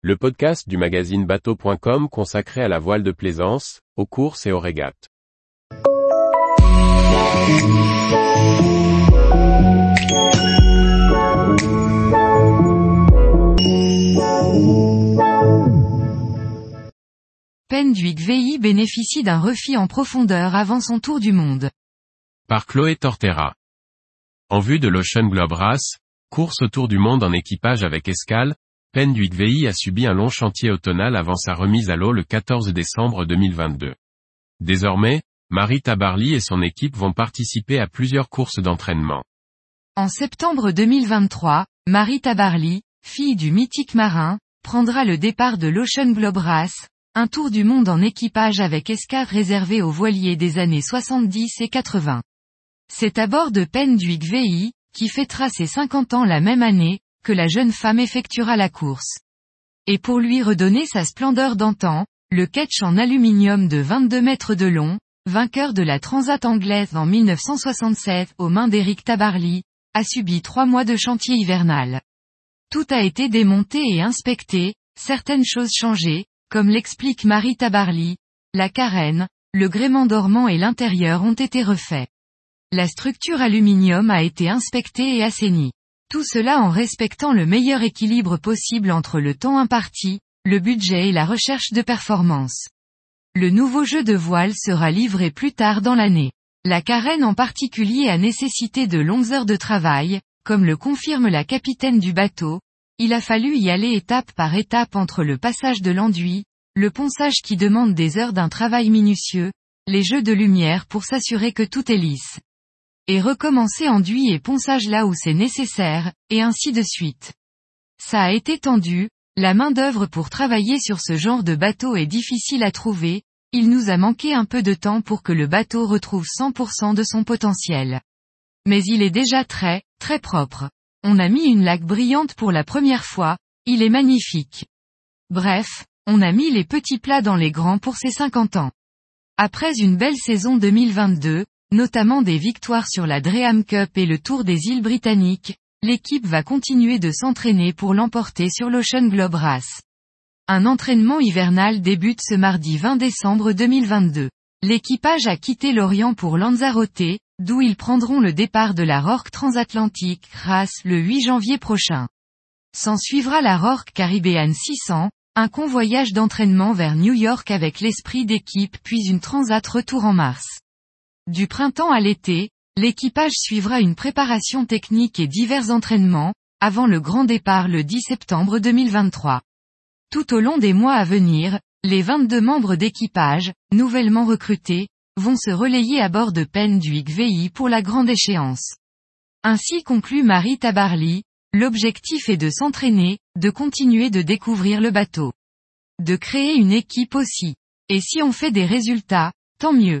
le podcast du magazine bateau.com consacré à la voile de plaisance, aux courses et aux régates. Penduic VI bénéficie d'un refit en profondeur avant son tour du monde. Par Chloé Tortera. En vue de l'Ocean Globe Race, course autour du monde en équipage avec escale, Penduic VI a subi un long chantier automnal avant sa remise à l'eau le 14 décembre 2022. Désormais, Marie Tabarly et son équipe vont participer à plusieurs courses d'entraînement. En septembre 2023, Marie Tabarly, fille du mythique marin, prendra le départ de l'Ocean Globe Race, un tour du monde en équipage avec escave réservé aux voiliers des années 70 et 80. C'est à bord de Penduic VI, qui fêtera ses 50 ans la même année, que la jeune femme effectuera la course. Et pour lui redonner sa splendeur d'antan, le ketch en aluminium de 22 mètres de long, vainqueur de la Transat anglaise en 1967 aux mains d'Eric Tabarly, a subi trois mois de chantier hivernal. Tout a été démonté et inspecté, certaines choses changées, comme l'explique Marie Tabarly, la carène, le gréement dormant et l'intérieur ont été refaits. La structure aluminium a été inspectée et assainie. Tout cela en respectant le meilleur équilibre possible entre le temps imparti, le budget et la recherche de performance. Le nouveau jeu de voile sera livré plus tard dans l'année. La carène en particulier a nécessité de longues heures de travail, comme le confirme la capitaine du bateau, il a fallu y aller étape par étape entre le passage de l'enduit, le ponçage qui demande des heures d'un travail minutieux, les jeux de lumière pour s'assurer que tout est lisse et recommencer enduit et ponçage là où c'est nécessaire, et ainsi de suite. Ça a été tendu, la main-d'œuvre pour travailler sur ce genre de bateau est difficile à trouver, il nous a manqué un peu de temps pour que le bateau retrouve 100% de son potentiel. Mais il est déjà très, très propre. On a mis une laque brillante pour la première fois, il est magnifique. Bref, on a mis les petits plats dans les grands pour ses 50 ans. Après une belle saison 2022, notamment des victoires sur la Dreham Cup et le Tour des îles britanniques, l'équipe va continuer de s'entraîner pour l'emporter sur l'Ocean Globe Race. Un entraînement hivernal débute ce mardi 20 décembre 2022. L'équipage a quitté l'Orient pour Lanzarote, d'où ils prendront le départ de la Rorque transatlantique Race le 8 janvier prochain. S'en suivra la Rorque Caribbean 600, un convoyage d'entraînement vers New York avec l'esprit d'équipe puis une transat retour en mars. Du printemps à l'été, l'équipage suivra une préparation technique et divers entraînements, avant le grand départ le 10 septembre 2023. Tout au long des mois à venir, les 22 membres d'équipage, nouvellement recrutés, vont se relayer à bord de Penduic VI pour la grande échéance. Ainsi conclut Marie Tabarly, l'objectif est de s'entraîner, de continuer de découvrir le bateau. De créer une équipe aussi. Et si on fait des résultats, tant mieux.